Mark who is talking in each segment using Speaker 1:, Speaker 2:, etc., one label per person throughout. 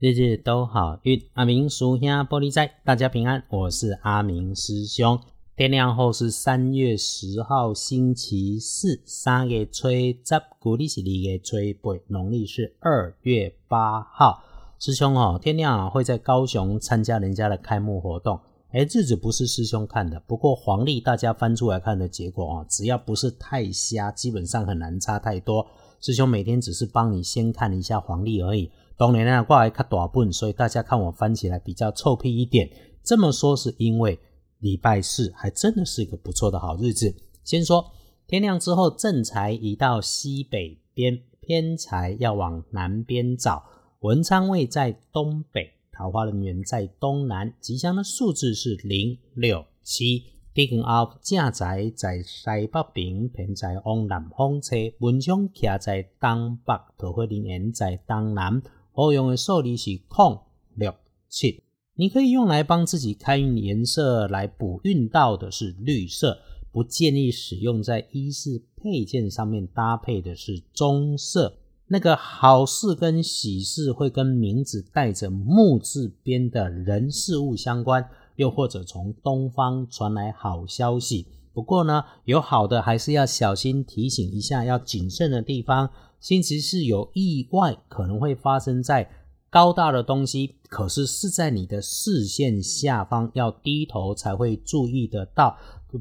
Speaker 1: 日日都好运，阿明叔兄玻璃仔，大家平安，我是阿明师兄。天亮后是三月十号，星期四，三月初十，古历是二月初八，农历是二月八号。师兄哦，天亮啊会在高雄参加人家的开幕活动。哎，日子不是师兄看的，不过黄历大家翻出来看的结果哦，只要不是太瞎，基本上很难差太多。师兄每天只是帮你先看一下黄历而已。当年呢挂来看大本，所以大家看我翻起来比较臭屁一点。这么说是因为礼拜四还真的是一个不错的好日子。先说天亮之后，正财移到西北边，偏财要往南边找。文昌位在东北，桃花人员在东南。吉祥的数字是零六七。地根后正财在西北边，偏财往南方车。文昌徛在东北，桃花人员在东南。好用的数字是空六七，你可以用来帮自己开运颜色来补运到的是绿色，不建议使用在衣饰配件上面搭配的是棕色。那个好事跟喜事会跟名字带着木字边的人事物相关，又或者从东方传来好消息。不过呢，有好的还是要小心提醒一下，要谨慎的地方。星期四有意外，可能会发生在高大的东西，可是是在你的视线下方，要低头才会注意得到。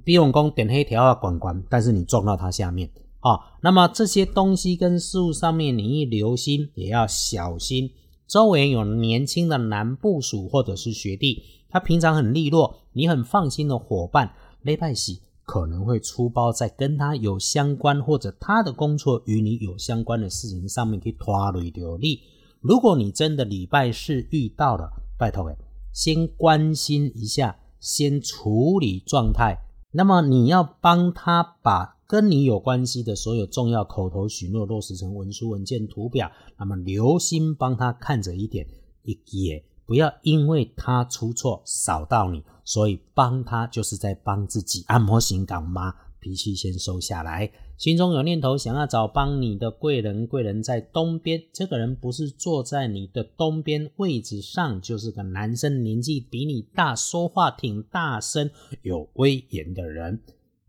Speaker 1: 比用功点黑条啊，管管，但是你撞到它下面啊。那么这些东西跟事物上面，你一留心也要小心。周围有年轻的男部属或者是学弟，他平常很利落，你很放心的伙伴，雷拜喜。可能会出包在跟他有相关或者他的工作与你有相关的事情上面去拖累掉你。如果你真的礼拜四遇到了，拜托诶，先关心一下，先处理状态。那么你要帮他把跟你有关系的所有重要口头许诺落实成文书文件图表。那么留心帮他看着一点一，也不要因为他出错扫到你。所以帮他就是在帮自己。按摩型港妈脾气先收下来，心中有念头想要找帮你的贵人，贵人在东边。这个人不是坐在你的东边位置上，就是个男生，年纪比你大，说话挺大声，有威严的人。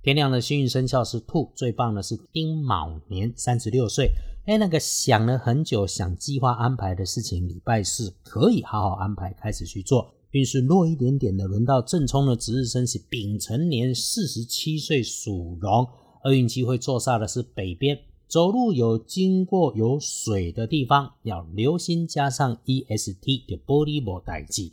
Speaker 1: 天亮的幸运生肖是兔，最棒的是丁卯年，三十六岁。哎，那个想了很久想计划安排的事情，礼拜四可以好好安排，开始去做。运势弱一点点的，轮到正冲的值日生是丙辰年，四十七岁属龙。厄运机会坐煞的是北边，走路有经过有水的地方，要留心。加上 EST 的玻璃膜代记，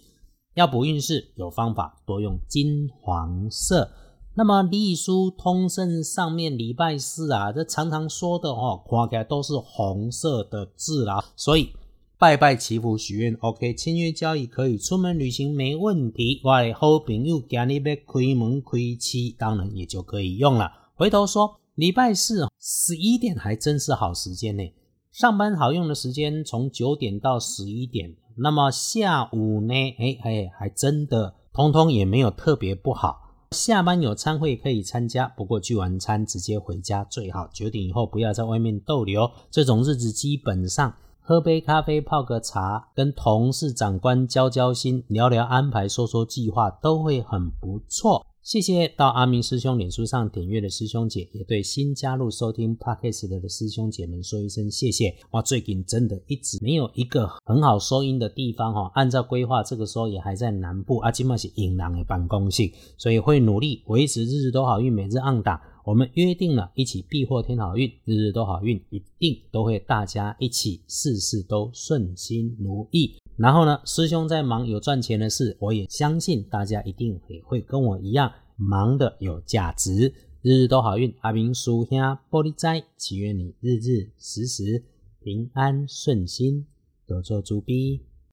Speaker 1: 要补运势有方法，多用金黄色。那么隶书通胜上面礼拜四啊，这常常说的哦，看起来都是红色的字啦，所以。拜拜祈福许愿，OK，签约交易可以，出门旅行没问题。我的好朋友今日要开门开启，当然也就可以用了。回头说，礼拜四十一点还真是好时间呢。上班好用的时间从九点到十一点，那么下午呢？哎哎，还真的通通也没有特别不好。下班有餐会可以参加，不过聚完餐直接回家最好。九点以后不要在外面逗留，这种日子基本上。喝杯咖啡，泡个茶，跟同事、长官交交心，聊聊安排，说说计划，都会很不错。谢谢到阿明师兄脸书上点阅的师兄姐，也对新加入收听 podcast 的师兄姐们说一声谢谢。哇，最近真的一直没有一个很好收音的地方哈。按照规划，这个时候也还在南部，阿今嘛是引狼的办公室，所以会努力维持日日都好运，每日按打。我们约定了一起避祸添好运，日日都好运，一定都会大家一起事事都顺心如意。然后呢，师兄在忙有赚钱的事，我也相信大家一定也会跟我一样忙的有价值。日日都好运，阿明叔兄玻璃斋，祈愿你日日时时平安顺心，多做主逼。